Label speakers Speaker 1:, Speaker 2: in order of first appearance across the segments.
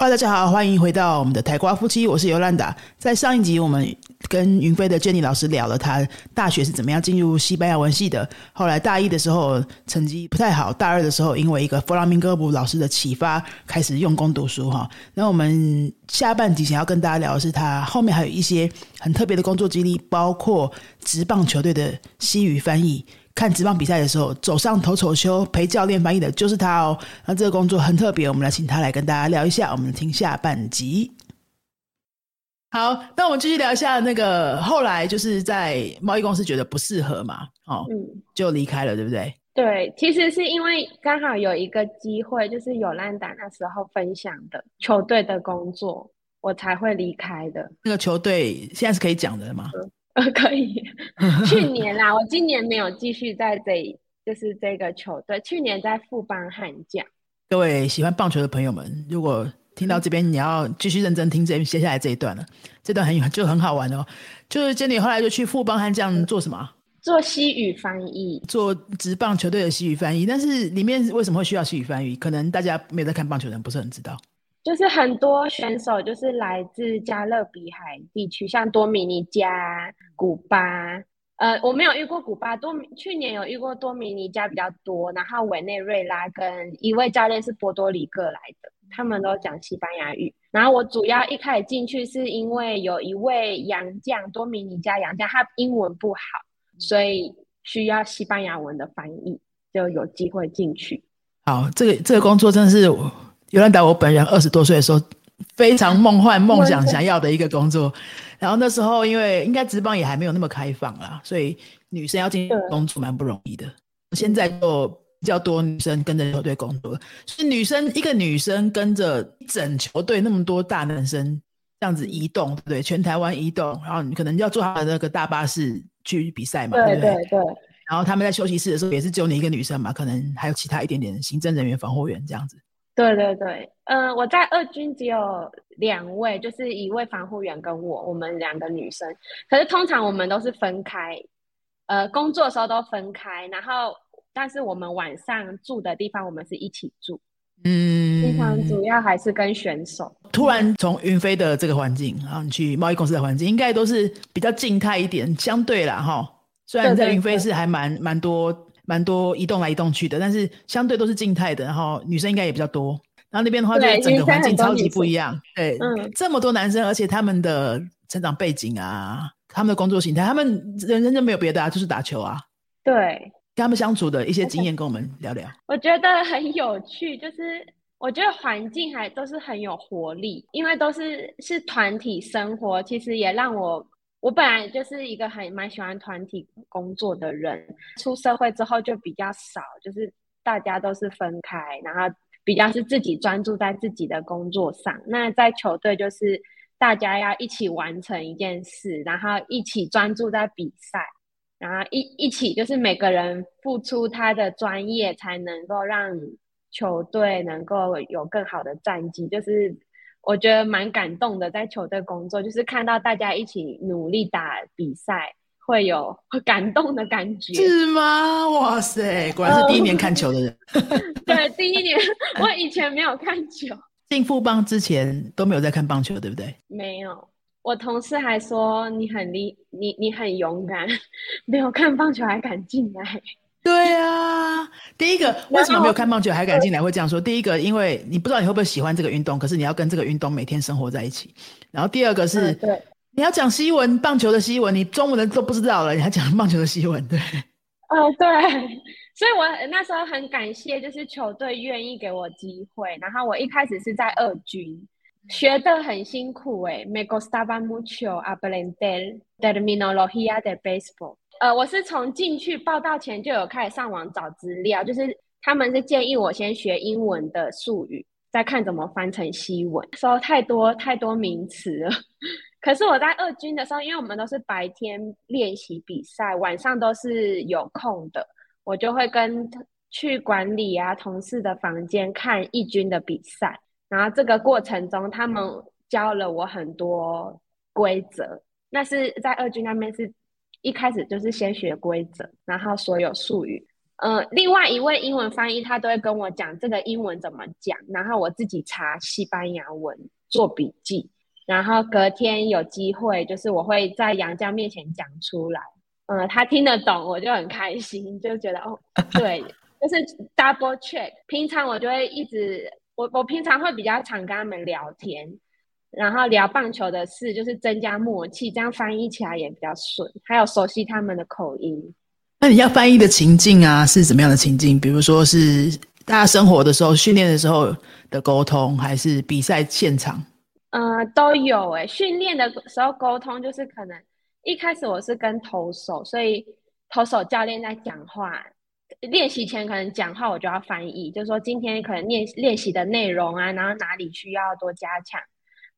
Speaker 1: 哇大家好，欢迎回到我们的台瓜夫妻，我是尤兰达。在上一集，我们跟云飞的 Jenny 老师聊了他大学是怎么样进入西班牙文系的。后来大一的时候成绩不太好，大二的时候因为一个弗拉明戈布老师的启发，开始用功读书哈。那我们下半集想要跟大家聊的是他后面还有一些很特别的工作经历，包括职棒球队的西语翻译。看职棒比赛的时候，走上投手丘陪教练翻译的就是他哦。那这个工作很特别，我们来请他来跟大家聊一下。我们听下半集。好，那我们继续聊一下那个后来就是在贸易公司觉得不适合嘛，哦，嗯就离开了，对不对？
Speaker 2: 对，其实是因为刚好有一个机会，就是有兰达那时候分享的球队的工作，我才会离开的。
Speaker 1: 那个球队现在是可以讲的吗？
Speaker 2: 呃，可以。去年啦，我今年没有继续在这，就是这个球队。去年在富邦悍将。
Speaker 1: 各位喜欢棒球的朋友们，如果听到这边，你要继续认真听这接下来这一段了。这段很就很好玩哦。就是经理后来就去富邦悍将做什么？
Speaker 2: 做西语翻译，
Speaker 1: 做职棒球队的西语翻译。但是里面为什么会需要西语翻译？可能大家没有在看棒球的人不是很知道。
Speaker 2: 就是很多选手就是来自加勒比海地区，像多米尼加、古巴。呃，我没有遇过古巴，多去年有遇过多米尼加比较多，然后委内瑞拉跟一位教练是波多黎各来的，他们都讲西班牙语。然后我主要一开始进去是因为有一位洋将，多米尼加洋将，他英文不好，所以需要西班牙文的翻译，就有机会进去。
Speaker 1: 好，这个这个工作真的是。尤兰达，我本人二十多岁的时候，非常梦幻、梦想、想要的一个工作。然后那时候，因为应该职棒也还没有那么开放啦，所以女生要进工作蛮不容易的。现在就比较多女生跟着球队工作，是女生一个女生跟着整球队那么多大男生这样子移动，对不对？全台湾移动，然后你可能要坐他的那个大巴士去比赛嘛，对
Speaker 2: 对对。
Speaker 1: 然后他们在休息室的时候，也是只有你一个女生嘛，可能还有其他一点点行政人员、防护员这样子。
Speaker 2: 对对对，嗯，我在二军只有两位，就是一位防护员跟我，我们两个女生。可是通常我们都是分开，呃，工作的时候都分开，然后但是我们晚上住的地方我们是一起住。嗯，平常主要还是跟选手。
Speaker 1: 突然从云飞的这个环境，然后你去贸易公司的环境，应该都是比较静态一点，相对啦哈。虽然在云飞是还蛮蛮多。蛮多移动来移动去的，但是相对都是静态的。然后女生应该也比较多。然后那边的话，就整个环境超级不一样。对，嗯，这么多男生，而且他们的成长背景啊，他们的工作形态，他们人生就没有别的啊，就是打球啊。
Speaker 2: 对，
Speaker 1: 跟他们相处的一些经验，跟我们聊聊。
Speaker 2: 我觉得很有趣，就是我觉得环境还都是很有活力，因为都是是团体生活，其实也让我。我本来就是一个很蛮喜欢团体工作的人，出社会之后就比较少，就是大家都是分开，然后比较是自己专注在自己的工作上。那在球队就是大家要一起完成一件事，然后一起专注在比赛，然后一一起就是每个人付出他的专业，才能够让球队能够有更好的战绩，就是。我觉得蛮感动的，在球队工作，就是看到大家一起努力打比赛，会有感动的感觉。
Speaker 1: 是吗？哇塞，果然是第一年看球的人。
Speaker 2: 对，第一年，我以前没有看球。
Speaker 1: 进富邦之前都没有在看棒球，对不对？
Speaker 2: 没有，我同事还说你很厉，你你很勇敢，没有看棒球还敢进来。
Speaker 1: 对啊，第一个为什么没有看棒球还敢进来？会这样说。第一个，因为你不知道你会不会喜欢这个运动，可是你要跟这个运动每天生活在一起。然后第二个是，
Speaker 2: 对，
Speaker 1: 你要讲西文，棒球的西文，你中文的都不知道了，你还讲棒球的西文，对。
Speaker 2: 哦，对，所以我那时候很感谢，就是球队愿意给我机会。然后我一开始是在二军，学的很辛苦诶。Me gustaba mucho aprender terminología de baseball。呃，我是从进去报道前就有开始上网找资料，就是他们是建议我先学英文的术语，再看怎么翻成西文。说太多太多名词了，可是我在二军的时候，因为我们都是白天练习比赛，晚上都是有空的，我就会跟去管理啊同事的房间看一军的比赛，然后这个过程中他们教了我很多规则，那是在二军那边是。一开始就是先学规则，然后所有术语。呃，另外一位英文翻译他都会跟我讲这个英文怎么讲，然后我自己查西班牙文做笔记，然后隔天有机会就是我会在杨绛面前讲出来，嗯，他听得懂我就很开心，就觉得哦，对，就是 double check。平常我就会一直，我我平常会比较常跟他们聊天。然后聊棒球的事，就是增加默契，这样翻译起来也比较顺。还有熟悉他们的口音。
Speaker 1: 那你要翻译的情境啊，是怎么样的情境？比如说是大家生活的时候、训练的时候的沟通，还是比赛现场？
Speaker 2: 呃，都有诶。训练的时候沟通，就是可能一开始我是跟投手，所以投手教练在讲话，练习前可能讲话我就要翻译，就是说今天可能练练习的内容啊，然后哪里需要多加强。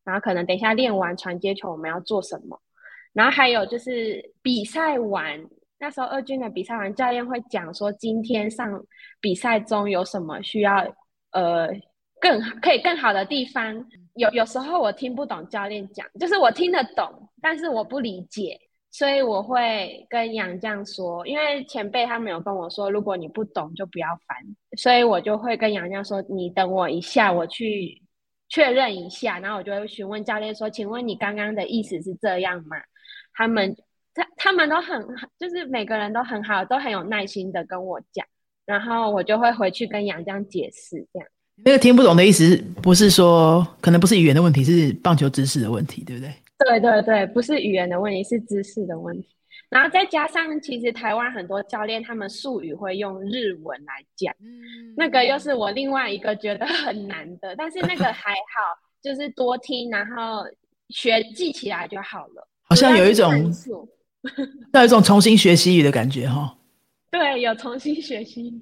Speaker 2: 然后可能等一下练完传接球，我们要做什么？然后还有就是比赛完，那时候二军的比赛完，教练会讲说今天上比赛中有什么需要呃更可以更好的地方。有有时候我听不懂教练讲，就是我听得懂，但是我不理解，所以我会跟杨绛说，因为前辈他们有跟我说，如果你不懂就不要烦，所以我就会跟杨绛说，你等我一下，我去。确认一下，然后我就会询问教练说：“请问你刚刚的意思是这样吗？”他们他他们都很就是每个人都很好，都很有耐心的跟我讲，然后我就会回去跟杨江解释。这样
Speaker 1: 那个听不懂的意思，不是说可能不是语言的问题，是棒球知识的问题，对不对？
Speaker 2: 对对对，不是语言的问题，是知识的问题。然后再加上，其实台湾很多教练他们术语会用日文来讲，嗯那个又是我另外一个觉得很难的。但是那个还好，就是多听，然后学记起来就好了。
Speaker 1: 好像有一种，有一种重新学习语的感觉哈。
Speaker 2: 对，有重新学习。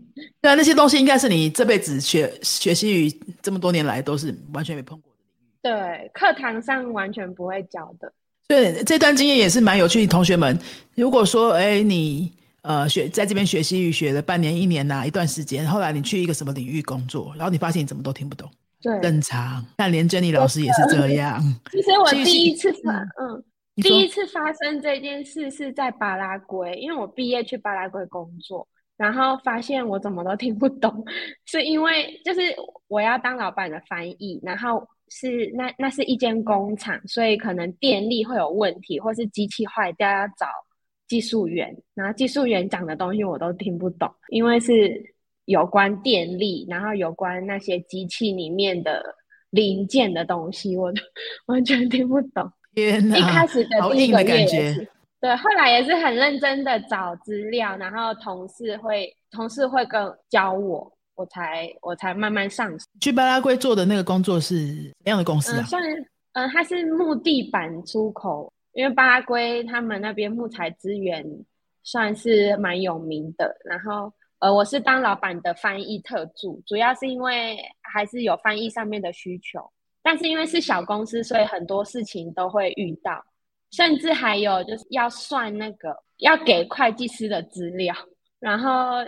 Speaker 1: 对啊，那些东西应该是你这辈子学学习语这么多年来都是完全没碰过的领域。
Speaker 2: 对，课堂上完全不会教的。
Speaker 1: 对，这段经验也是蛮有趣。同学们，如果说，哎，你呃学在这边学西语学了半年、一年呐，一段时间，后来你去一个什么领域工作，然后你发现你怎么都听不懂，
Speaker 2: 对，
Speaker 1: 正常。但连 Jenny 老师也是这样。
Speaker 2: 其实我第一次发，嗯，第一次发生这件事是在巴拉圭，因为我毕业去巴拉圭工作，然后发现我怎么都听不懂，是因为就是我要当老板的翻译，然后。是那那是一间工厂，所以可能电力会有问题，或是机器坏掉要找技术员，然后技术员讲的东西我都听不懂，因为是有关电力，然后有关那些机器里面的零件的东西，我都 完全听不懂。
Speaker 1: 天哪！
Speaker 2: 一开始的第一个
Speaker 1: 月也
Speaker 2: 是，对，后来也是很认真的找资料，然后同事会同事会跟教我。我才我才慢慢上手。
Speaker 1: 去巴拉圭做的那个工作是什么样的公司啊？
Speaker 2: 算嗯，它是木地板出口，因为巴拉圭他们那边木材资源算是蛮有名的。然后呃，我是当老板的翻译特助，主要是因为还是有翻译上面的需求。但是因为是小公司，所以很多事情都会遇到，甚至还有就是要算那个要给会计师的资料，然后。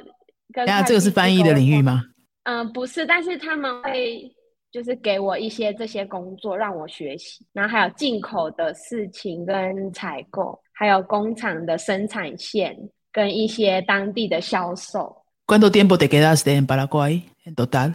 Speaker 1: 啊，这个是翻译的领域吗？
Speaker 2: 嗯，不是，但是他们会就是给我一些这些工作让我学习，然后还有进口的事情跟采购，还有工厂的生产线跟一些当地的销售。
Speaker 1: ¿Cuánto tiempo te quedaste en Paraguay en total?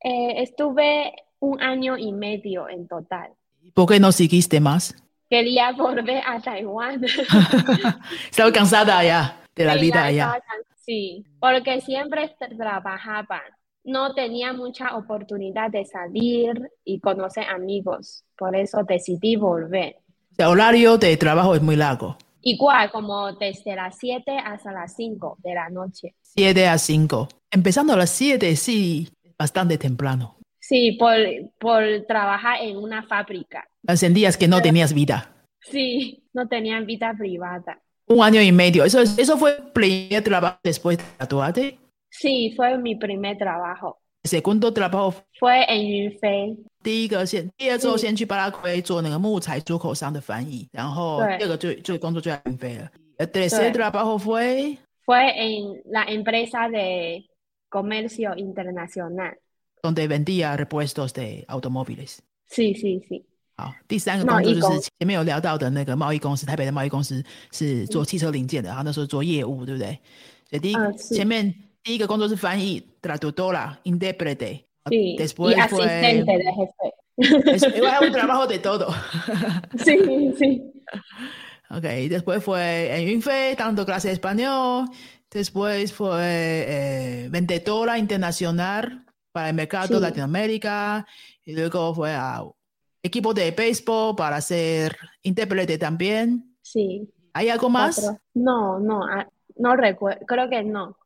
Speaker 2: Eh, estuve un año y medio en total.
Speaker 1: ¿Por qué no seguiste más?
Speaker 2: Quería volver a Taiwán.
Speaker 1: Estaba cansada ya de la vida allá.
Speaker 2: Sí, porque siempre trabajaba, no tenía mucha oportunidad de salir y conocer amigos, por eso decidí volver.
Speaker 1: El horario de trabajo es muy largo.
Speaker 2: Igual, como desde las 7 hasta las 5 de la noche.
Speaker 1: 7 a 5. Empezando a las 7, sí, bastante temprano.
Speaker 2: Sí, por, por trabajar en una fábrica.
Speaker 1: Sentías que no tenías vida.
Speaker 2: Sí, no tenían vida privada.
Speaker 1: Un año y medio. ¿Eso, eso fue el primer trabajo después de tatuarte?
Speaker 2: Sí, fue mi primer trabajo.
Speaker 1: ¿El segundo trabajo
Speaker 2: fue en Yunfei.
Speaker 1: 第一个先，第二之后先去巴拉圭做那个木材出口商的翻译，然后第二个就就工作就在云飞了。El tercer trabajo fue
Speaker 2: fue en la empresa de comercio internacional
Speaker 1: donde vendía repuestos de automóviles.
Speaker 2: Sí, sí, sí.
Speaker 1: 好，第三个工作就是前面有聊到的那个贸易公司，台北的贸易公司是做汽车零件的，然后那时候做业务，对不对？所以第一前面 第一个工作是翻译，traductora, intérprete.
Speaker 2: Sí,
Speaker 1: Después
Speaker 2: y asistente
Speaker 1: fue
Speaker 2: de jefe.
Speaker 1: es, es un trabajo de todo.
Speaker 2: Sí, sí.
Speaker 1: Ok, después fue en Yunfe dando clase de español. Después fue eh, vendedora internacional para el mercado
Speaker 2: Sí.
Speaker 1: de Latinoamérica. Y luego fue a equipo de béisbol para ser intérprete también.
Speaker 2: Sí.
Speaker 1: ¿Hay algo más?
Speaker 2: No, no, ah, no recuerdo, creo que no.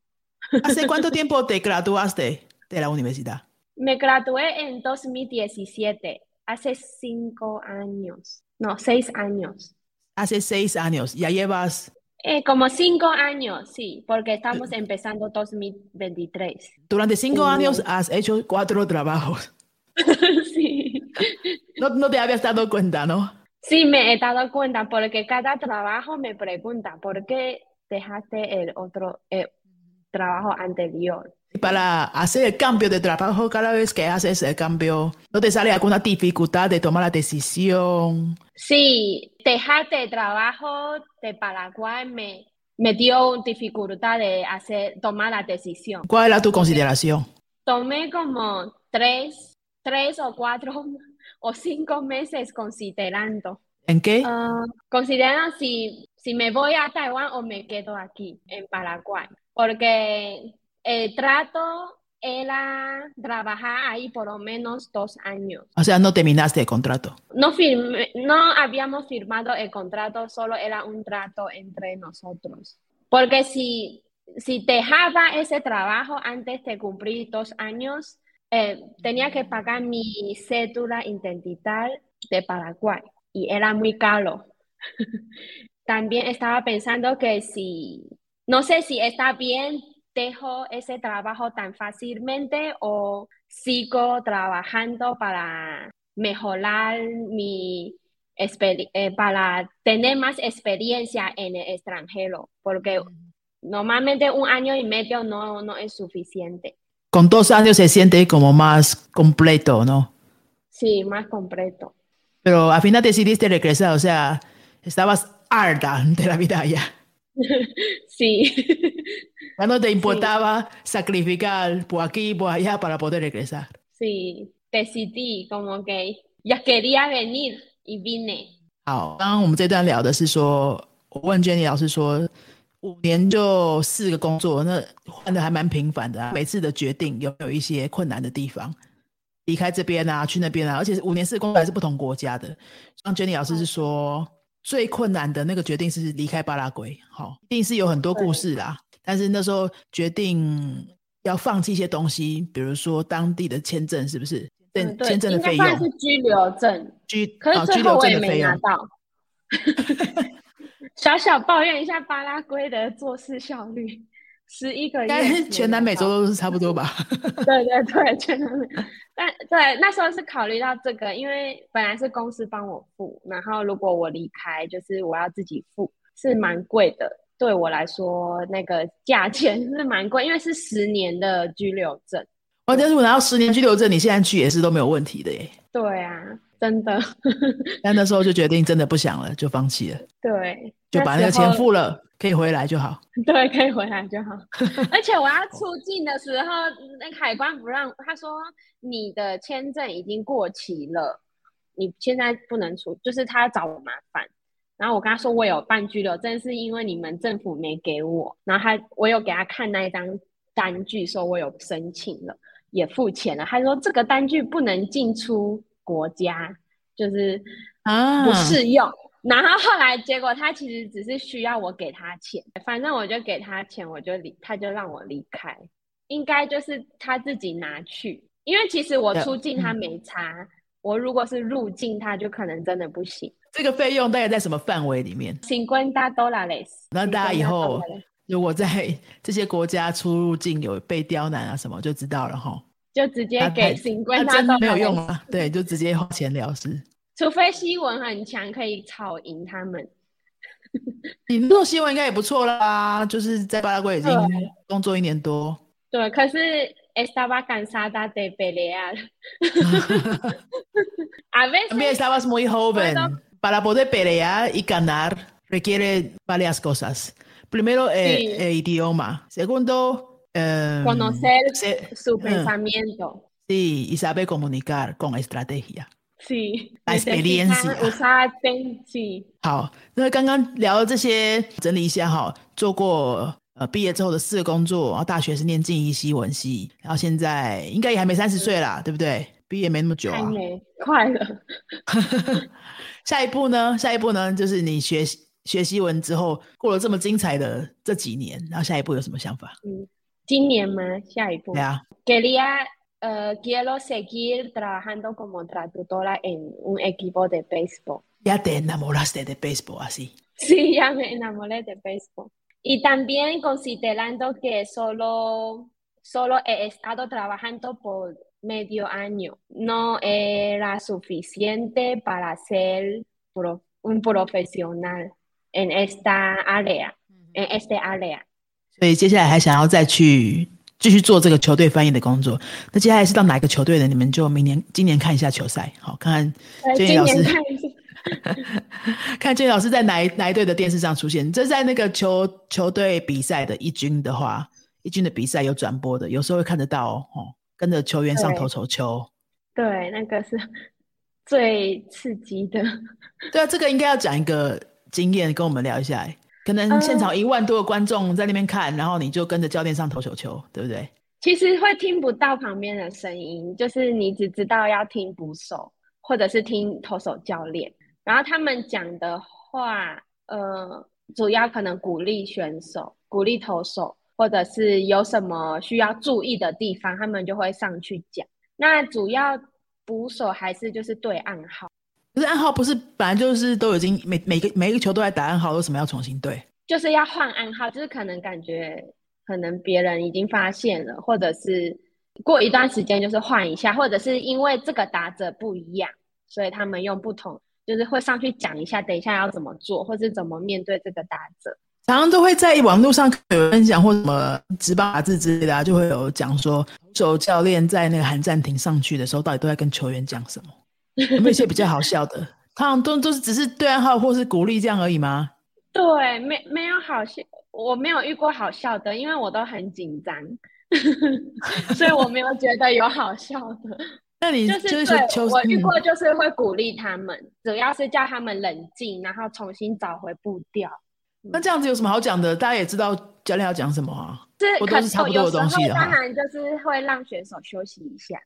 Speaker 1: ¿Hace cuánto tiempo te graduaste de la universidad?
Speaker 2: Me gradué en 2017, hace cinco años, no, seis años.
Speaker 1: Hace seis años. Ya llevas,
Speaker 2: Eh, como cinco años, sí, porque estamos empezando 2023.
Speaker 1: durante cinco
Speaker 2: Uh.
Speaker 1: años has hecho cuatro trabajos.
Speaker 2: Sí.
Speaker 1: No, no te habías dado cuenta, ¿no?
Speaker 2: Sí, me he dado cuenta porque cada trabajo me pregunta, ¿por qué dejaste el otro eh, trabajo anterior?
Speaker 1: Para hacer el cambio de trabajo, cada vez que haces el cambio, ¿no te sale alguna dificultad de tomar la decisión?
Speaker 2: Sí, dejaste el trabajo de Paraguay me, me dio dificultad de hacer, tomar la decisión.
Speaker 1: ¿Cuál era tu consideración?
Speaker 2: Tomé como tres, tres o cuatro o cinco meses considerando.
Speaker 1: ¿En qué?
Speaker 2: Ah, considerando si, si me voy a Taiwán o me quedo aquí en Paraguay, porque el trato era trabajar ahí por lo menos dos años.
Speaker 1: O sea, no terminaste el contrato.
Speaker 2: No firmé- no habíamos firmado el contrato, solo era un trato entre nosotros. Porque si, si dejaba ese trabajo antes de cumplir dos años, eh, tenía que pagar mi cédula identidad de Paraguay y era muy caro. También estaba pensando que si, no sé si está bien, dejo ese trabajo tan fácilmente o sigo trabajando para mejorar mi eh, para tener más experiencia en el extranjero, porque normalmente un año y medio no, no es suficiente.
Speaker 1: Con dos años se siente como más completo, ¿no?
Speaker 2: Sí, más completo.
Speaker 1: Pero al final decidiste regresar, o sea, estabas harta de la vida allá.
Speaker 2: Sí,
Speaker 1: Ya no te importaba sacrificar por aquí y por allá para poder regresar.
Speaker 2: sí, decidí como que ya quería venir y vine.
Speaker 1: 好，刚刚我们这段聊的是说，我问 Jenny 老师说，五年就四个工作，那换的还蛮频繁的、啊。每次的决定有没有一些困难的地方？离开这边啊，去那边啊，而且五年四个工作还是不同国家的。像 Jenny 老师是说，最困难的那个决定是离开巴拉圭，好、一定是有很多故事啦。但是那时候决定要放弃一些东西，比如说当地的签证，是不是？签证的费用
Speaker 2: 算是，居留证，
Speaker 1: 居
Speaker 2: 可是
Speaker 1: 居留
Speaker 2: 后我也没
Speaker 1: 证的费用。
Speaker 2: 拿到。小小抱怨一下巴拉圭的做事效率，十一个
Speaker 1: 应
Speaker 2: 月但
Speaker 1: 是全南美洲都是差不多吧？
Speaker 2: 对对对，全南美。但对那时候是考虑到这个，因为本来是公司帮我付，然后如果我离开，就是我要自己付，是蛮贵的。对我来说，那个价钱 是蛮贵，因为是十年的居留证。
Speaker 1: 哇，但是我拿到十年居留证，你现在去也是都没有问题的耶。
Speaker 2: 对啊，真的，
Speaker 1: 但那时候就决定真的不想了，就放弃了，
Speaker 2: 对，
Speaker 1: 就把那个钱付了，可以回来就好。
Speaker 2: 对，可以回来就好。而且我要出境的时候，那个海关不让，他说你的签证已经过期了，你现在不能出，就是他找我麻烦。然后我跟他说我有办居留证，是因为你们政府没给我。然后他我有给他看那一张单据，说我有申请了，也付钱了。他说这个单据不能进出国家，就是
Speaker 1: 啊
Speaker 2: 不适用。然后后来结果他其实只是需要我给他钱，反正我就给他钱，我就离，他就让我离开。应该就是他自己拿去，因为其实我出境他没查，我如果是入境他就可能真的不行。
Speaker 1: 这个费用大概在什么范围里面。那大家以后如果在这些国家出入境有被刁难啊什么，就知道了哈。
Speaker 2: 就直接给
Speaker 1: 那那
Speaker 2: cincuenta
Speaker 1: 那真没有用啊，对，就直接花钱了事。
Speaker 2: 除非西文很强，可以吵赢他们。
Speaker 1: 你那新闻应该也不错啦，就是在巴拉圭已经工作一年多。
Speaker 2: 对，可是 estaba cansada de pelear。a
Speaker 1: También
Speaker 2: veces
Speaker 1: estabas muy joven.
Speaker 2: Bueno.
Speaker 1: Para poder pelear y ganar requiere varias cosas. Primero, eh,
Speaker 2: Sí.
Speaker 1: el idioma. Segundo, 呃
Speaker 2: conocer
Speaker 1: se-
Speaker 2: su
Speaker 1: 嗯
Speaker 2: pensamiento.
Speaker 1: Sí, y sabe comunicar con estrategia。
Speaker 2: Sí,
Speaker 1: La
Speaker 2: necesitan
Speaker 1: experiencia.
Speaker 2: usar pen- sí.
Speaker 1: 好，那刚刚聊的这些，整理一下哈，做过呃毕业之后的四个工作，然后大学是念静宜西文系，然后现在应该也还没三十岁啦，对不对？ 毕业没那么久啊。
Speaker 2: 还没快了。
Speaker 1: 下一步呢？下一步呢？就是你学学西文之后，过了这么精彩的这几年，然后下一步有什么想法？
Speaker 2: 今年吗？下一步
Speaker 1: 对啊，
Speaker 2: quería eh, quiero seguir trabajando como traductora en un equipo de béisbol.
Speaker 1: ya te enamoraste de béisbol así。
Speaker 2: Sí, ya me enamoré de béisbol. Y también considerando que solo, solo he estado trabajando por medio año, no era suficiente para ser pro- un profesional en esta área, en este área.
Speaker 1: 所以接下来还想要再去继续做这个球队翻译的工作。那接下来是到哪个球队的？你们就明年、今年看一下球赛，好看看
Speaker 2: 呃
Speaker 1: 建议老师
Speaker 2: 今年看一下
Speaker 1: 看建议老师在哪一哪一队的电视上出现。这在那个球球队比赛的一军的话，一军的比赛有转播的，有时候会看得到哦，哦跟着球员上投手球。
Speaker 2: 对，那个是 最刺激的。
Speaker 1: 对啊，这个应该要讲一个经验跟我们聊一下。可能现场一万多个观众在那边看，然后你就跟着教练上投手球，对不对？
Speaker 2: 其实会听不到旁边的声音，就是你只知道要听捕手或者是听投手教练，然后他们讲的话，呃，主要可能鼓励选手、鼓励投手，或者是有什么需要注意的地方，他们就会上去讲。那主要捕手还是就是对暗号，
Speaker 1: 可是暗号不是本来就是都已经每每个每一个球都在打暗号，为什么要重新对？
Speaker 2: 就是要换暗号，就是可能感觉可能别人已经发现了，或者是过一段时间就是换一下，或者是因为这个打者不一样，所以他们用不同，就是会上去讲一下，等一下要怎么做，或是怎么面对这个打者。
Speaker 1: 常常都会在网络上有分享或什么直棒打字之类的、啊，就会有讲说，手教练在那个喊暂停上去的时候，到底都在跟球员讲什么？有没有一些比较好笑的？通常都都是只是对暗号或是鼓励这样而已吗？
Speaker 2: 对，没没有好笑，我没有遇过好笑的，因为我都很紧张，所以我没有觉得有好笑的。
Speaker 1: 那你
Speaker 2: 就是
Speaker 1: 就是
Speaker 2: 对我遇过，就是会鼓励他们，主要是叫他们冷静，然后重新找回步调。
Speaker 1: 那这样子有什么好讲的？大家也知道教练要讲什么啊？
Speaker 2: 是可
Speaker 1: 不都是差不多的东西的
Speaker 2: 当然就是会让选手休息一下，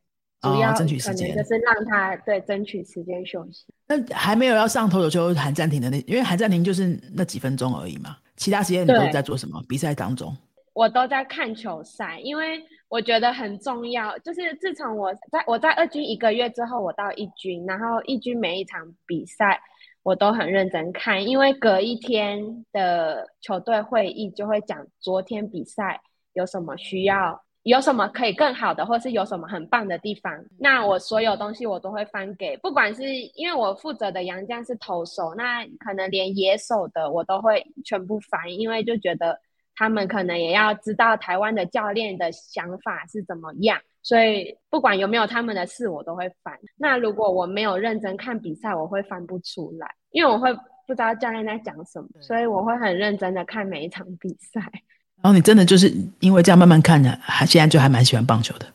Speaker 1: 哦
Speaker 2: 主要
Speaker 1: 争取时间
Speaker 2: 就是让他对争取时间休息。
Speaker 1: 那还没有要上投手球喊暂停的那，因为喊暂停就是那几分钟而已嘛，其他时间你都在做什么？比赛当中？
Speaker 2: 我都在看球赛，因为我觉得很重要。就是自从我在我在二军一个月之后，我到一军，然后一军每一场比赛我都很认真看，因为隔一天的球队会议就会讲昨天比赛有什么需要，有什么可以更好的，或是有什么很棒的地方。那我所有东西我都会翻给，不管是因为我负责的杨将是投手，那可能连野手的我都会全部翻，因为就觉得。他们可能也要知道台湾的教练的想法是怎么样，所以不管有没有他们的事，我都会翻。那如果我没有认真看比赛，我会翻不出来，因为我会不知道教练在讲什么，所以我会很认真的看每一场比赛。
Speaker 1: 然后你真的就是因为这样慢慢看的，还现在就还蛮喜欢棒球的。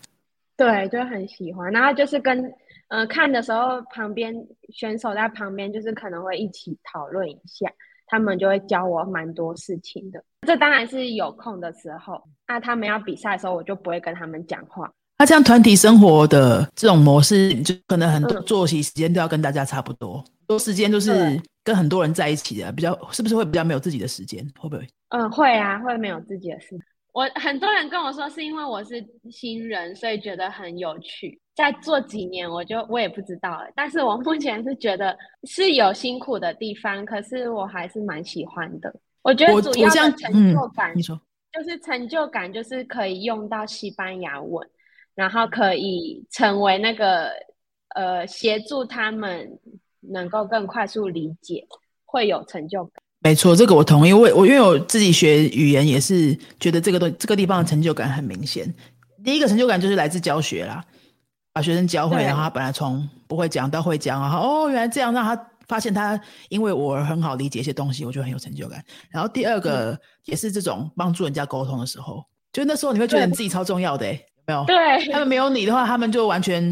Speaker 2: 对，就很喜欢。然后就是跟呃看的时候，旁边选手在旁边，就是可能会一起讨论一下。他们就会教我蛮多事情的，这当然是有空的时候。那他们要比赛的时候，我就不会跟他们讲话。
Speaker 1: 那这样团体生活的这种模式，就可能很多
Speaker 2: 嗯
Speaker 1: 作息时间都要跟大家差不多，多时间都是跟很多人在一起的，比较是不是会比较没有自己的时间？会不会？
Speaker 2: 嗯，会啊，会没有自己的事。我很多人跟我说，是因为我是新人，所以觉得很有趣。再做几年，我就我也不知道了。但是我目前是觉得是有辛苦的地方，可是我还是蛮喜欢的。我觉得主要成
Speaker 1: 嗯
Speaker 2: 就感
Speaker 1: 你说
Speaker 2: 就是成就感，就是可以用到西班牙文，然后可以成为那个呃协助他们能够更快速理解，会有成就感。
Speaker 1: 没错，这个我同意。我我因为我自己学语言也是觉得这个东这个地方的成就感很明显。第一个成就感就是来自教学啦，把学生教会，然后他本来从不会讲到会讲，然后哦原来这样，让他发现他因为我很好理解一些东西，我就很有成就感。然后第二个、也是这种帮助人家沟通的时候，就那时候你会觉得你自己超重要的、欸，有没有？
Speaker 2: 对
Speaker 1: 他们没有你的话，他们就完全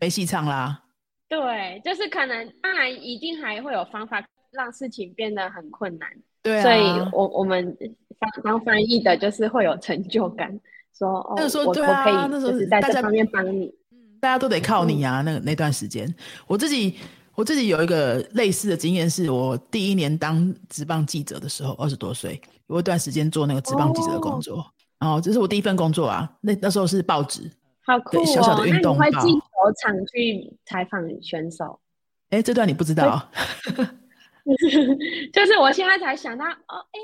Speaker 1: 没戏唱啦。
Speaker 2: 对，就是可能当然一定还会有方法让事情变得很困难，
Speaker 1: 对啊，
Speaker 2: 所以我我们当当翻译的就是会有成就感，说哦，
Speaker 1: 那个时候
Speaker 2: 我
Speaker 1: 对啊
Speaker 2: 我可以
Speaker 1: 那时候
Speaker 2: 就是在这方面帮你。
Speaker 1: 大家都得靠你啊。那个那段时间，我自己我自己有一个类似的经验，是我第一年当职棒记者的时候，二十多岁，有一段时间做那个职棒记者的工作。然后这是我第一份工作啊，那那时候是报纸，
Speaker 2: 好酷哦！
Speaker 1: 对小小的运动报
Speaker 2: 那你会进球场去采访选手？
Speaker 1: 哎，这段你不知道，
Speaker 2: 就是我现在才想到哦，哎，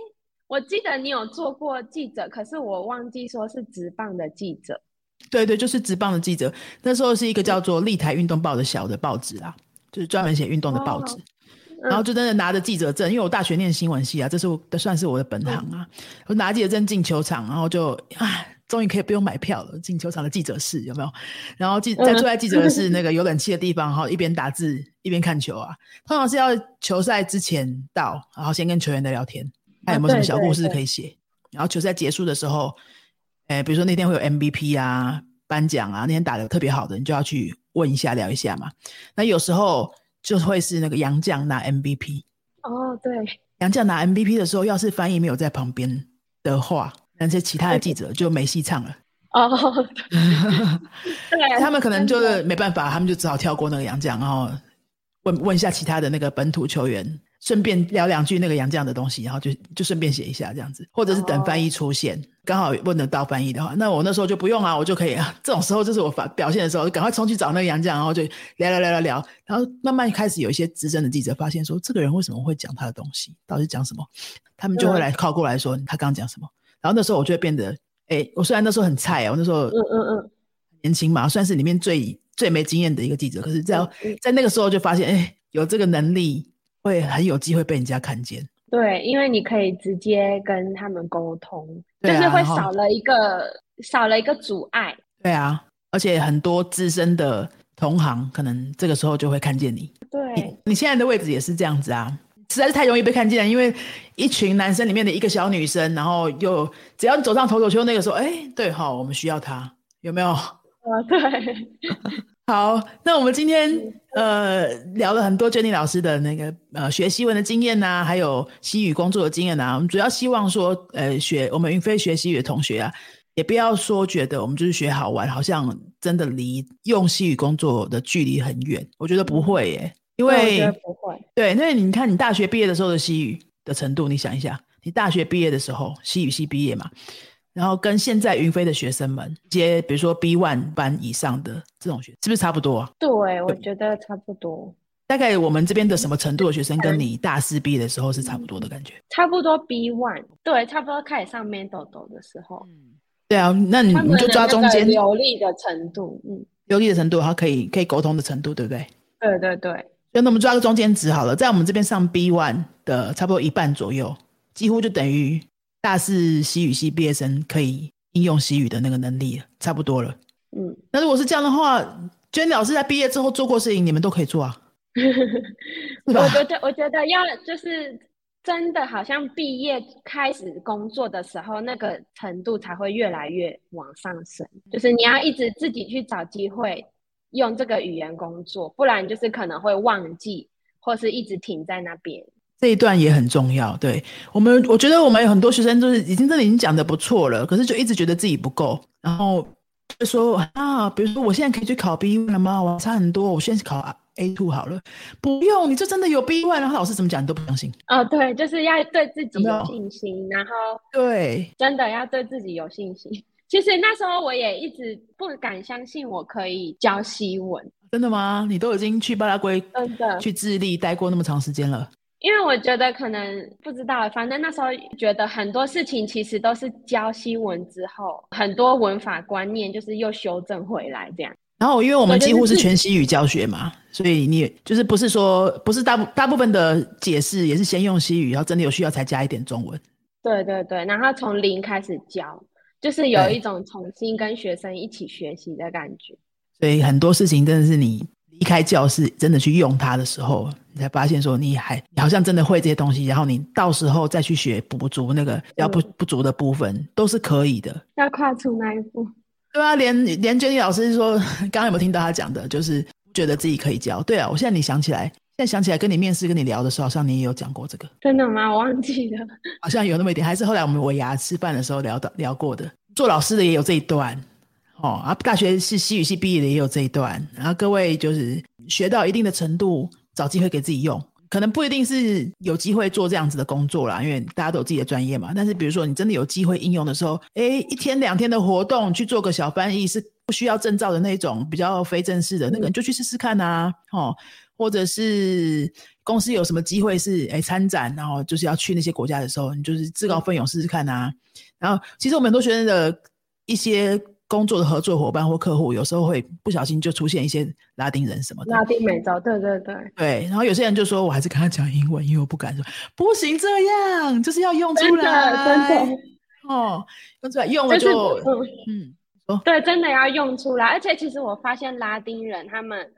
Speaker 2: 我记得你有做过记者，可是我忘记说是直棒的记者。
Speaker 1: 对对，就是直棒的记者。那时候是一个叫做立台运动报的小的报纸啦，就是专门写运动的报纸。
Speaker 2: 哦
Speaker 1: 然后就真的拿着记者证，因为我大学念新闻系啊，这是我这算是我的本行啊。我拿记者证进球场，然后就啊，终于可以不用买票了，进球场的记者室有没有？然后记在坐在记者室那个有冷气的地方，然后一边打字一边看球啊。通常是要球赛之前到，然后先跟球员的聊天，看有没有什么小故事可以写。然后球赛结束的时候，哎，比如说那天会有 MVP 啊颁奖啊，那天打的特别好的，你就要去问一下聊一下嘛。那有时候。就会是那个杨绛拿 MVP
Speaker 2: 哦，对，
Speaker 1: 杨绛拿 MVP 的时候，要是翻译没有在旁边的话，那些其他的记者就没戏唱了。
Speaker 2: 哦，对，
Speaker 1: 他们可能就是没办法，他们就只好跳过那个杨绛，然后问问一下其他的那个本土球员，顺便聊两句那个杨绛的东西，然后就就顺便写一下这样子，或者是等翻译出现，刚好问得到翻译的话，那我那时候就不用啊，我就可以啊。这种时候就是我发表现的时候，赶快冲去找那个杨绛，然后就聊聊聊聊聊，然后慢慢开始有一些资深的记者发现说，这个人为什么会讲他的东西，到底讲什么，他们就会来靠过来说他刚刚讲什么，然后那时候我就会变得，哎，我虽然那时候很菜哦，那时候
Speaker 2: 嗯嗯嗯
Speaker 1: 年轻嘛，算是里面最最没经验的一个记者，可是在在那个时候就发现，哎，有这个能力会很有机会被人家看见。
Speaker 2: 对，因为你可以直接跟他们沟通，就是会少了一个少了一个阻碍。
Speaker 1: 对啊，而且很多资深的同行可能这个时候就会看见你。
Speaker 2: 对
Speaker 1: 你，你现在的位置也是这样子啊，实在是太容易被看见了。因为一群男生里面的一个小女生，然后又只要你走上投手丘，那个时候，哎，对哈、我们需要她，有没有？
Speaker 2: 啊，对，
Speaker 1: 好，那我们今天呃聊了很多 Jenny 老师的那个呃学西文的经验呐、还有西语工作的经验呐、我们主要希望说，呃，学我们云飞学西语的同学啊，也不要说觉得我们就是学好玩，好像真的离用西语工作的距离很远。我觉得不会耶，因为
Speaker 2: 不会。
Speaker 1: 对，因为你看你大学毕业的时候的西语的程度，你想一下，你大学毕业的时候西语系毕业嘛，然后跟现在云飞的学生们，接比如说 B one 班以上的这种学，是不是差不多啊？
Speaker 2: 对，我觉得差不多，
Speaker 1: 大概我们这边的什么程度的学生，跟你大四毕业的时候是差不多的感觉。
Speaker 2: 差不多 B one，对，差不多开始上面抖抖的时候，嗯
Speaker 1: 对啊，那你
Speaker 2: 们
Speaker 1: 你就抓中间
Speaker 2: 流利的程度，嗯，
Speaker 1: 流利的程度，它可以可以沟通的程度，对不对？
Speaker 2: 对对对，
Speaker 1: 就那我们抓个中间值好了，在我们这边上 B one 的差不多一半左右，几乎就等于大四西语系毕业生可以应用西语的那个能力了，差不多了。
Speaker 2: 嗯，
Speaker 1: 那如果是这样的话，Jenny 老师在毕业之后做过事情，你们都可以做啊，
Speaker 2: 我？觉得我觉得要就是真的好像毕业开始工作的时候，那个程度才会越来越往上升。就是你要一直自己去找机会用这个语言工作，不然就是可能会忘记，或是一直停在那边。
Speaker 1: 这一段也很重要。对我们，我觉得我们有很多学生就是已经这里已经讲的不错了，可是就一直觉得自己不够，然后就说啊，比如说我现在可以去考 B one 了吗？我差很多，我现在是考 A two 好了，不用，你这真的有 B one，然后老师怎么讲你都不相信。
Speaker 2: 哦，对，就是要对自己
Speaker 1: 有没有
Speaker 2: 有信心，然后
Speaker 1: 对，
Speaker 2: 真的要对自己有信心。其实那时候我也一直不敢相信我可以教西文，
Speaker 1: 真的吗？你都已经去巴拉圭、
Speaker 2: 真的。
Speaker 1: 去智利待过那么长时间了，
Speaker 2: 因为我觉得可能不知道，反正那时候觉得很多事情其实都是教西文之后，很多文法观念就是又修正回来这样。
Speaker 1: 然后因为我们几乎是全西语教学嘛，所以你就是不是说不是大部大部分的解释也是先用西语，然后真的有需要才加一点中文。
Speaker 2: 对对对，然后从零开始教，就是有一种重新跟学生一起学习的感觉。
Speaker 1: 所以很多事情真的是你离离开教室，真的去用它的时候，你才发现说你还好像真的会这些东西，然后你到时候再去学补足那个要不不足的部分，都是可以的。
Speaker 2: 要跨出那一步。
Speaker 1: 对啊，连连 Jenny 老师说，刚刚有没有听到他讲的？就是觉得自己可以教。对啊，我现在你想起来，现在想起来跟你面试跟你聊的时候，好像你也有讲过这个。
Speaker 2: 真的吗？我忘记了。
Speaker 1: 好像有那么一点，还是后来我们尾牙吃饭的时候聊的聊过的。做老师的也有这一段哦，啊，大学是西语系毕业的也有这一段。然后各位就是学到一定的程度，找机会给自己用。可能不一定是有机会做这样子的工作啦，因为大家都有自己的专业嘛。但是比如说你真的有机会应用的时候，哎，一天两天的活动去做个小翻译是不需要证照的那种，比较非正式的那个，你就去试试看呐，哦，或者是公司有什么机会是哎参展，然后就是要去那些国家的时候，你就是自告奋勇试试看啊。然后其实我们很多学生的一些。工作的合作伙伴或客户，有时候会不小心就出现一些拉丁人什么的。
Speaker 2: 拉丁美洲，对对对。
Speaker 1: 对，然后有些人就说，我还是跟他讲英文，因为我不敢说，不行这样，就是要用出来，
Speaker 2: 真的。
Speaker 1: 哦，用出来，用了就，
Speaker 2: 嗯，哦，对，真的要用出来。而且其实我发现拉丁人他们，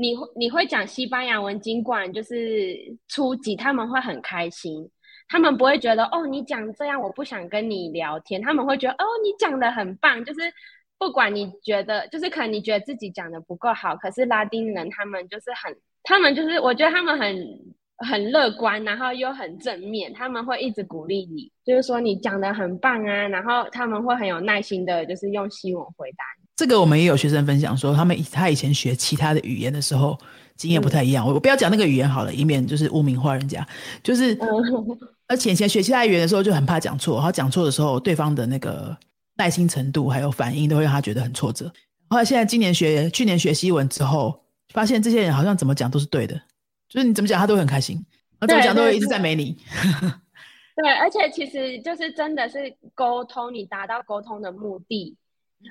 Speaker 2: 你你会讲西班牙文，尽管就是初级，他们会很开心。他们不会觉得哦，你讲这样我不想跟你聊天。他们会觉得哦，你讲的很棒，就是。不管你觉得，就是可能你觉得自己讲的不够好，可是拉丁人他们就是很，他们就是我觉得他们很很乐观，然后又很正面，他们会一直鼓励你，就是说你讲的很棒啊，然后他们会很有耐心的，就是用西文回答。
Speaker 1: 这个我们也有学生分享说，他们他以前学其他的语言的时候经验不太一样。我我不要讲那个语言好了，以免就是污名化人家。就是，而且以前学其他语言的时候就很怕讲错，然后讲错的时候，对方的那个。耐心程度还有反应都会让他觉得很挫折。后来现在今年学去年学西文之后，发现这些人好像怎么讲都是对的，就是你怎么讲他都会很开心，怎么讲都会一直赞美你。
Speaker 2: 对，而且其实就是真的是沟通，你达到沟通的目的。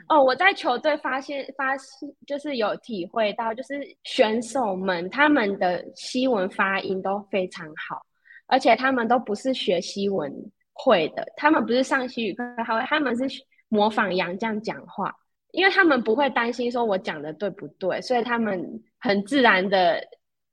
Speaker 2: 哦，我在球队发现发现就是有体会到，就是选手们他们的西文发音都非常好，而且他们都不是学西文会的，他们不是上西语课，他会他们是。模仿杨绛讲话，因为他们不会担心说我讲的对不对，所以他们很自然的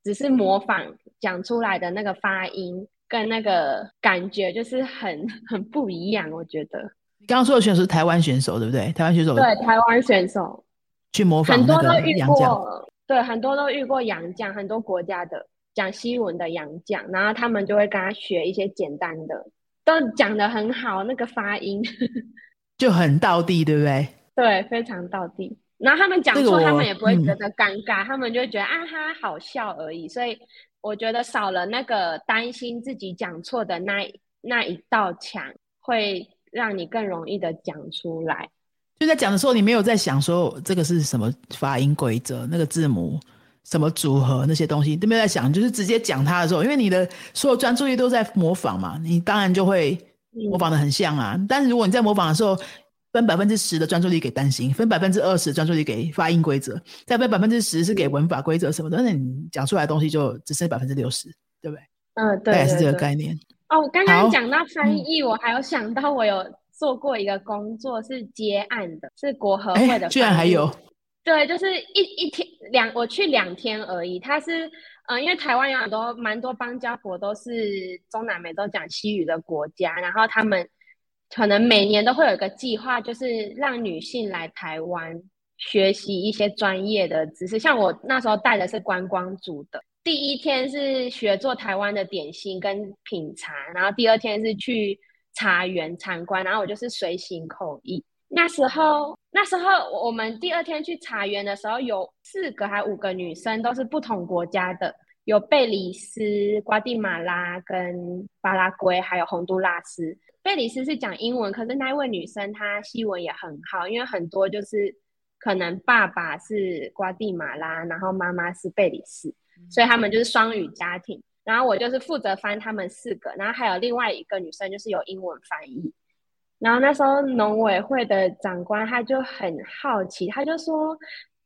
Speaker 2: 只是模仿讲出来的那个发音跟那个感觉就是很很不一样。我觉得
Speaker 1: 你刚刚说的选手是台湾选手，对不对？台湾选手
Speaker 2: 对台湾选手
Speaker 1: 去模仿
Speaker 2: 很多都遇过，对很多都遇过洋将，很多国家的讲西文的洋将，然后他们就会跟他学一些简单的，都讲的很好，那个发音。
Speaker 1: 就很到地，对不对？
Speaker 2: 对，非常到地。然后他们讲错，他们也不会觉得尴尬，他们就觉得啊哈好笑而已。所以我觉得少了那个担心自己讲错的那那一道墙，会让你更容易的讲出来。
Speaker 1: 就在讲的时候，你没有在想说这个是什么发音规则，那个字母什么组合那些东西都没有在想，就是直接讲它的时候，因为你的所有专注力都在模仿嘛，你当然就会。模仿的很像啊，但是如果你在模仿的时候分百分之十的专注力给担心，分百分之二十专注力给发音规则，再分百分之十是给文法规则什么的，那你讲出来的东西就只剩百分之六十，对不对？
Speaker 2: 嗯，对，
Speaker 1: 大概是这个概念。
Speaker 2: 哦，我刚刚讲到翻译，我还有想到我有做过一个工作是接案的，是国合会的，
Speaker 1: 居然还有。
Speaker 2: 对，就是一一天两，我去两天而已。他是，呃，因为台湾有很多蛮多邦交国都是中南美洲讲西语的国家，然后他们可能每年都会有一个计划，就是让女性来台湾学习一些专业的知识。像我那时候带的是观光组的，第一天是学做台湾的点心跟品茶，然后第二天是去茶园参观，然后我就是随行口译。那时候，那时候我们第二天去茶园的时候，有四个还五个女生，都是不同国家的，有贝里斯、瓜地马拉跟巴拉圭，还有洪都拉斯。贝里斯是讲英文，可是那一位女生她西文也很好，因为很多就是可能爸爸是瓜地马拉，然后妈妈是贝里斯，所以他们就是双语家庭。然后我就是负责翻他们四个，然后还有另外一个女生就是有英文翻译。然后那时候农委会的长官他就很好奇，他就说：“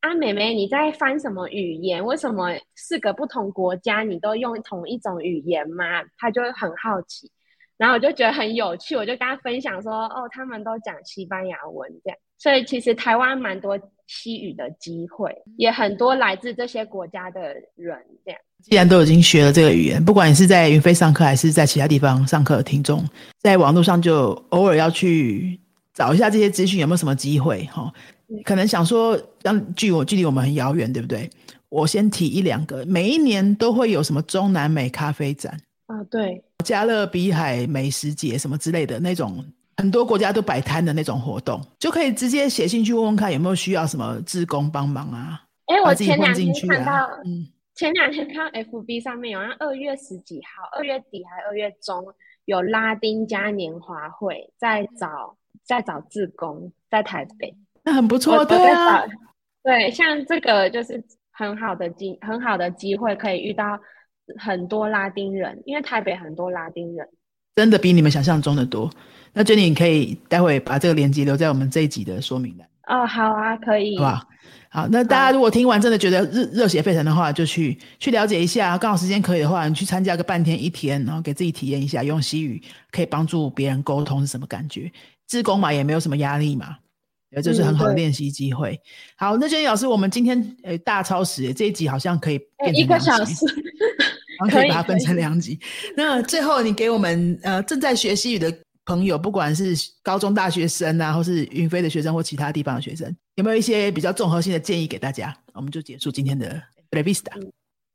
Speaker 2: 啊，妹妹，你在翻什么语言？为什么四个不同国家你都用同一种语言吗？”他就很好奇，然后我就觉得很有趣，我就跟他分享说：“哦，他们都讲西班牙文这样。”所以其实台湾蛮多西语的机会，也很多来自这些国家的人。这样，
Speaker 1: 既然都已经学了这个语言，不管你是在云飞上课，还是在其他地方上课的听众，在网络上就偶尔要去找一下这些资讯，有没有什么机会？哈，可能想说，让距我距离我们很遥远，对不对？我先提一两个，每一年都会有什么中南美咖啡展
Speaker 2: 啊，对，
Speaker 1: 加勒比海美食节什么之类的那种。很多国家都摆摊的那种活动，就可以直接写信去问问看有没有需要什么志工帮忙啊？
Speaker 2: 哎，我前两天看到，嗯，前两天看到 FB 上面，有像二月十几号，二月底还二月中有拉丁嘉年华会，在找在找志工在台北，
Speaker 1: 那很不错，对啊，
Speaker 2: 对，像这个就是很好的机很好的机会，可以遇到很多拉丁人，因为台北很多拉丁人，
Speaker 1: 真的比你们想象中的多。那 Jenny，你可以待会把这个链接留在我们这一集的说明栏。
Speaker 2: 哦，好啊，可以，
Speaker 1: 好吧？好，那大家如果听完真的觉得热热血沸腾的话，就去去了解一下。刚好时间可以的话，你去参加个半天一天，然后给自己体验一下用西语可以帮助别人沟通是什么感觉。自工嘛，也没有什么压力嘛，也就是很好的练习机会。好，那 Jenny 老师，我们今天诶大超时，这一集好像可以变成
Speaker 2: 一个小时，然后
Speaker 1: 可以把它分成两集。那最后你给我们呃正在学西语的。朋友，不管是高中大学生啊，或是云飞的学生，或其他地方的学生，有没有一些比较综合性的建议给大家？我们就结束今天的 prevista。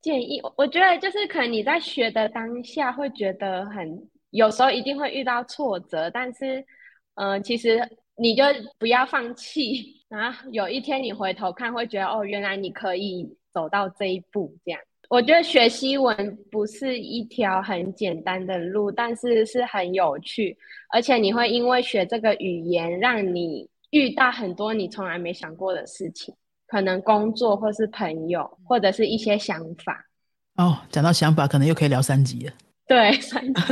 Speaker 2: 建议，我觉得就是可能你在学的当下会觉得很，有时候一定会遇到挫折，但是，嗯，其实你就不要放弃，然后有一天你回头看，会觉得哦，原来你可以走到这一步，这样。我觉得学西文不是一条很简单的路，但是是很有趣，而且你会因为学这个语言，让你遇到很多你从来没想过的事情，可能工作或是朋友，或者是一些想法。
Speaker 1: 哦，讲到想法，可能又可以聊三集了。
Speaker 2: 对，三集。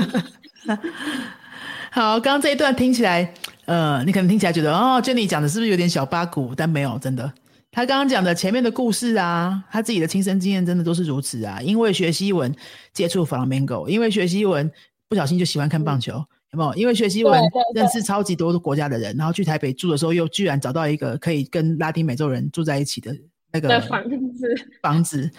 Speaker 1: 好，刚刚这一段听起来，呃，你可能听起来觉得，哦，就你讲的是不是有点小八股？但没有，真的。他刚刚讲的前面的故事啊，他自己的亲身经验真的都是如此啊。因为学西文接触 flamenco，因为学西文不小心就喜欢看棒球，有没有？因为学西文认识超级多国家的人，然后去台北住的时候，又居然找到一个可以跟拉丁美洲人住在一起的那个
Speaker 2: 房子。
Speaker 1: 房子，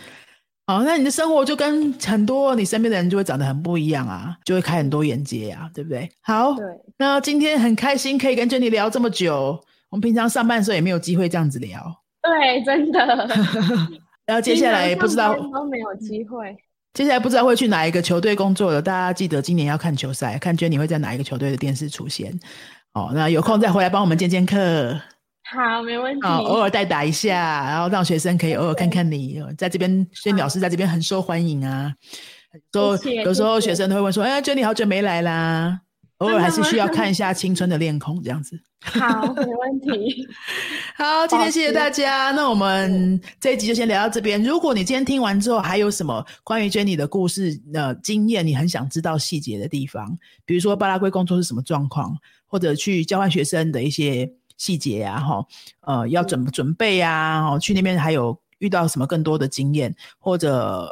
Speaker 1: 好，那你的生活就跟很多你身边的人就会长得很不一样啊，就会开很多眼界啊，对不对？好，那今天很开心可以跟 Jenny 聊这么久，我们平常上班的时候也没有机会这样子聊。
Speaker 2: 对，真的。
Speaker 1: 然后接下来不知道
Speaker 2: 都没有机会。
Speaker 1: 接下来不知道会去哪一个球队工作了。大家记得今年要看球赛，看娟你会在哪一个球队的电视出现。哦，那有空再回来帮我们见见客。
Speaker 2: 好，没问题。
Speaker 1: 偶尔代打一下，然后让学生可以偶尔看看你在这边。娟老师在这边很受欢迎啊。都有时候学生都会问说：“哎，娟你好久没来啦。” 偶尔还是需要看一下青春的脸孔这样子。
Speaker 2: 好，没问题。
Speaker 1: 好，今天谢谢大家。那我们这一集就先聊到这边。如果你今天听完之后还有什么关于 Jenny 的故事、呃经验，你很想知道细节的地方，比如说巴拉圭工作是什么状况，或者去交换学生的一些细节呀，哈，呃，要怎么准备呀？哦，去那边还有遇到什么更多的经验，或者。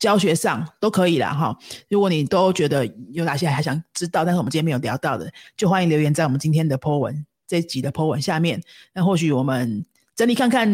Speaker 1: 教学上都可以啦，哈。如果你都觉得有哪些还想知道，但是我们今天没有聊到的，就欢迎留言在我们今天的 po 文这集的 po 文下面。那或许我们整理看看，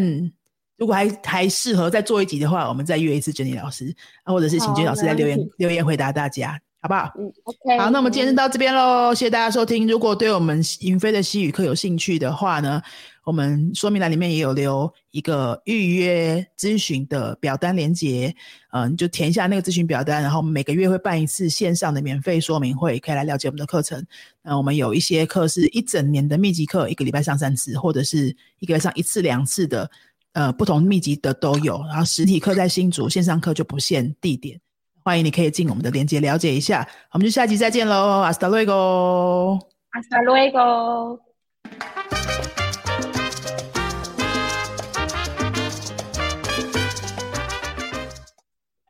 Speaker 1: 如果还还适合再做一集的话，我们再约一次 Jenny 老师，或者是请 Jenny 老师来留言留言回答大家，好不好？
Speaker 2: 嗯，OK。
Speaker 1: 好，那我们今天就到这边喽，谢谢大家收听。如果对我们云飞的西语课有兴趣的话呢？我们说明栏里面也有留一个预约咨询的表单连接，嗯，就填一下那个咨询表单，然后每个月会办一次线上的免费说明会，可以来了解我们的课程。那我们有一些课是一整年的密集课，一个礼拜上三次，或者是一个月上一次两次的，呃，不同密集的都有。然后实体课在新竹，线上课就不限地点。欢迎你可以进我们的链接了解一下。我们就下集再见喽，阿斯达瑞 o
Speaker 2: 阿斯达瑞 o